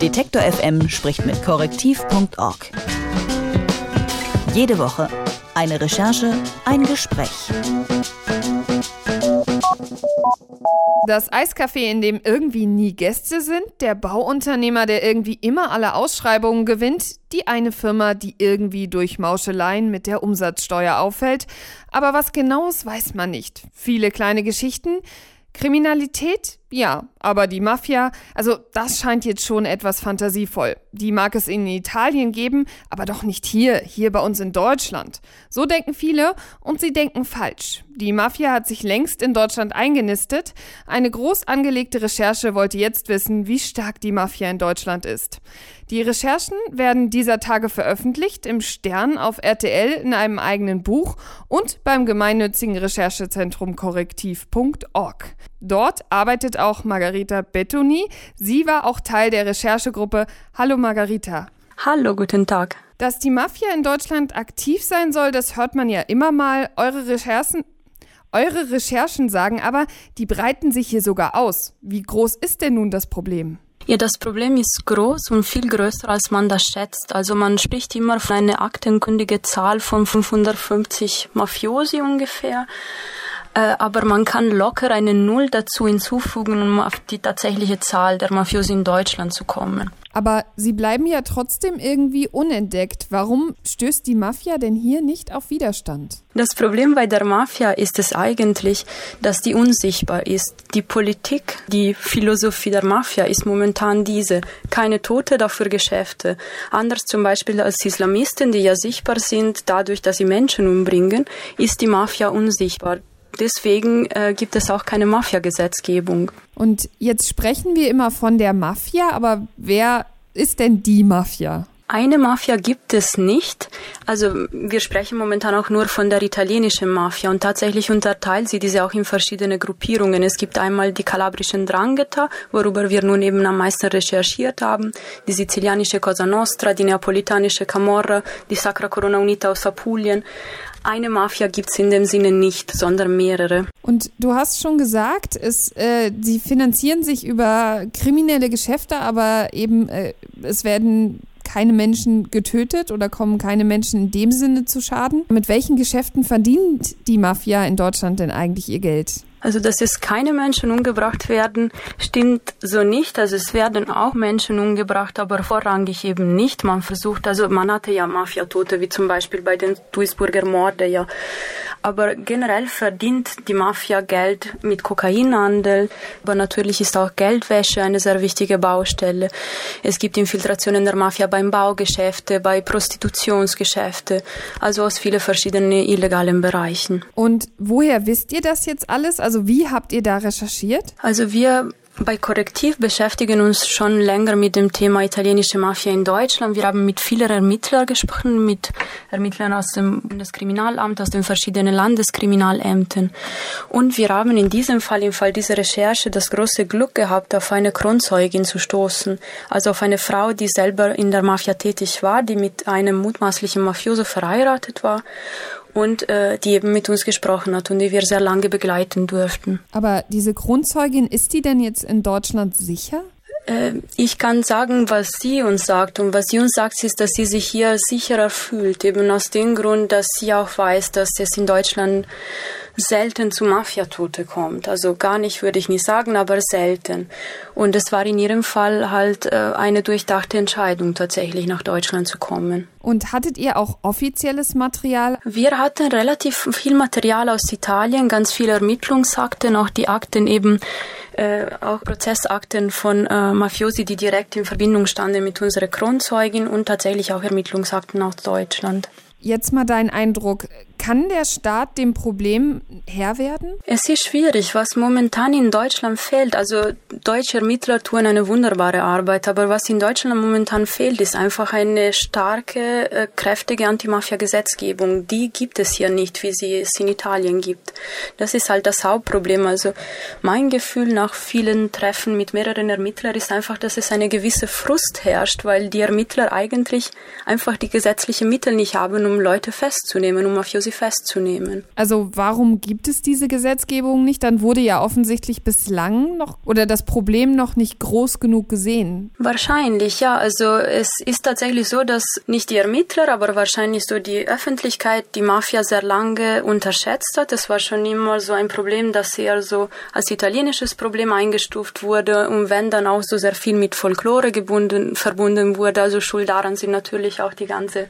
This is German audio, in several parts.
Detektor FM spricht mit korrektiv.org. Jede Woche eine Recherche, ein Gespräch. Das Eiscafé, in dem irgendwie nie Gäste sind, der Bauunternehmer, der irgendwie immer alle Ausschreibungen gewinnt, die eine Firma, die irgendwie durch Mauscheleien mit der Umsatzsteuer auffällt. Aber was genaues weiß man nicht. Viele kleine Geschichten. Kriminalität? Ja, aber die Mafia, also das scheint jetzt schon etwas fantasievoll. Die mag es in Italien geben, aber doch nicht hier, hier bei uns in Deutschland. So denken viele und sie denken falsch. Die Mafia hat sich längst in Deutschland eingenistet. Eine groß angelegte Recherche wollte jetzt wissen, wie stark die Mafia in Deutschland ist. Die Recherchen werden dieser Tage veröffentlicht im Stern auf RTL in einem eigenen Buch und beim gemeinnützigen Recherchezentrum korrektiv.org. Dort arbeitet auch Margarita Bettoni. Sie war auch Teil der Recherchegruppe. Hallo Margarita. Hallo, guten Tag. Dass die Mafia in Deutschland aktiv sein soll, das hört man ja immer mal. Eure Recherchen, eure Recherchen sagen aber, die breiten sich hier sogar aus. Wie groß ist denn nun das Problem? Ja, das Problem ist groß und viel größer, als man das schätzt. Also man spricht immer von einer aktenkundige Zahl von 550 Mafiosi ungefähr. Äh, aber man kann locker eine Null dazu hinzufügen, um auf die tatsächliche Zahl der Mafiosi in Deutschland zu kommen. Aber sie bleiben ja trotzdem irgendwie unentdeckt. Warum stößt die Mafia denn hier nicht auf Widerstand? Das Problem bei der Mafia ist es eigentlich, dass die unsichtbar ist. Die Politik, die Philosophie der Mafia ist momentan diese. Keine Tote, dafür Geschäfte. Anders zum Beispiel als Islamisten, die ja sichtbar sind, dadurch, dass sie Menschen umbringen, ist die Mafia unsichtbar. Deswegen äh, gibt es auch keine Mafia-Gesetzgebung. Und jetzt sprechen wir immer von der Mafia, aber wer ist denn die Mafia? Eine Mafia gibt es nicht. Also wir sprechen momentan auch nur von der italienischen Mafia und tatsächlich unterteilt sie diese auch in verschiedene Gruppierungen. Es gibt einmal die kalabrischen Drangheta, worüber wir nun eben am meisten recherchiert haben, die sizilianische Cosa Nostra, die neapolitanische Camorra, die Sacra Corona Unita aus Apulien. Eine Mafia gibt es in dem Sinne nicht, sondern mehrere. Und du hast schon gesagt, es, äh, sie finanzieren sich über kriminelle Geschäfte, aber eben äh, es werden keine Menschen getötet oder kommen keine Menschen in dem Sinne zu Schaden. Mit welchen Geschäften verdient die Mafia in Deutschland denn eigentlich ihr Geld? Also, dass es keine Menschen umgebracht werden, stimmt so nicht. Also, es werden auch Menschen umgebracht, aber vorrangig eben nicht. Man versucht, also, man hatte ja Mafiatote, wie zum Beispiel bei den Duisburger Morde, ja. Aber generell verdient die Mafia Geld mit Kokainhandel. Aber natürlich ist auch Geldwäsche eine sehr wichtige Baustelle. Es gibt Infiltrationen der Mafia beim Baugeschäfte, bei Prostitutionsgeschäfte, also aus vielen verschiedenen illegalen Bereichen. Und woher wisst ihr das jetzt alles? Also wie habt ihr da recherchiert? Also wir bei Korrektiv beschäftigen uns schon länger mit dem Thema italienische Mafia in Deutschland. Wir haben mit vielen Ermittlern gesprochen, mit Ermittlern aus dem Bundeskriminalamt, aus den verschiedenen Landeskriminalämtern. Und wir haben in diesem Fall, im Fall dieser Recherche, das große Glück gehabt, auf eine Kronzeugin zu stoßen. Also auf eine Frau, die selber in der Mafia tätig war, die mit einem mutmaßlichen Mafioso verheiratet war und äh, die eben mit uns gesprochen hat und die wir sehr lange begleiten durften. Aber diese Kronzeugin, ist die denn jetzt in Deutschland sicher? Äh, ich kann sagen, was sie uns sagt. Und was sie uns sagt, ist, dass sie sich hier sicherer fühlt. Eben aus dem Grund, dass sie auch weiß, dass es in Deutschland selten zu Mafiatote kommt. Also gar nicht würde ich nicht sagen, aber selten. Und es war in ihrem Fall halt äh, eine durchdachte Entscheidung, tatsächlich nach Deutschland zu kommen. Und hattet ihr auch offizielles Material? Wir hatten relativ viel Material aus Italien, ganz viele Ermittlungsakten, auch die Akten eben äh, auch Prozessakten von äh, Mafiosi, die direkt in Verbindung standen mit unserer Kronzeugin und tatsächlich auch Ermittlungsakten aus Deutschland. Jetzt mal dein Eindruck. Kann der Staat dem Problem Herr werden? Es ist schwierig, was momentan in Deutschland fehlt. Also deutsche Ermittler tun eine wunderbare Arbeit, aber was in Deutschland momentan fehlt, ist einfach eine starke, äh, kräftige Anti-Mafia-Gesetzgebung. Die gibt es hier nicht, wie sie es in Italien gibt. Das ist halt das Hauptproblem. Also mein Gefühl nach vielen Treffen mit mehreren Ermittlern ist einfach, dass es eine gewisse Frust herrscht, weil die Ermittler eigentlich einfach die gesetzlichen Mittel nicht haben, um Leute festzunehmen, um Mafiosi festzunehmen. Also warum gibt es diese Gesetzgebung nicht? Dann wurde ja offensichtlich bislang noch oder das Problem noch nicht groß genug gesehen. Wahrscheinlich, ja. Also es ist tatsächlich so, dass nicht die Ermittler, aber wahrscheinlich so die Öffentlichkeit die Mafia sehr lange unterschätzt hat. Es war schon immer so ein Problem, dass sie also als italienisches Problem eingestuft wurde und wenn dann auch so sehr viel mit Folklore gebunden, verbunden wurde. Also schuld daran sind natürlich auch die ganze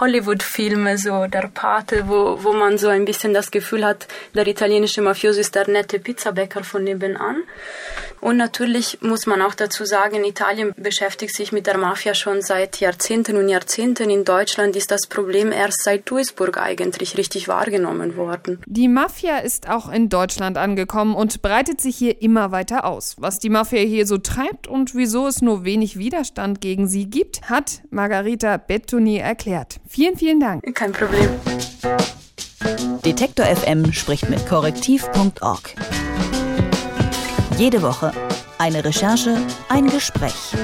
Hollywood-Filme, so der Pate, wo, wo man so ein bisschen das Gefühl hat, der italienische Mafioso ist der nette Pizzabäcker von nebenan. Und natürlich muss man auch dazu sagen, Italien beschäftigt sich mit der Mafia schon seit Jahrzehnten und Jahrzehnten. In Deutschland ist das Problem erst seit Duisburg eigentlich richtig wahrgenommen worden. Die Mafia ist auch in Deutschland angekommen und breitet sich hier immer weiter aus. Was die Mafia hier so treibt und wieso es nur wenig Widerstand gegen sie gibt, hat Margarita Bettoni erklärt. Vielen, vielen Dank. Kein Problem. Detektor FM spricht mit korrektiv.org. Jede Woche eine Recherche, ein Gespräch.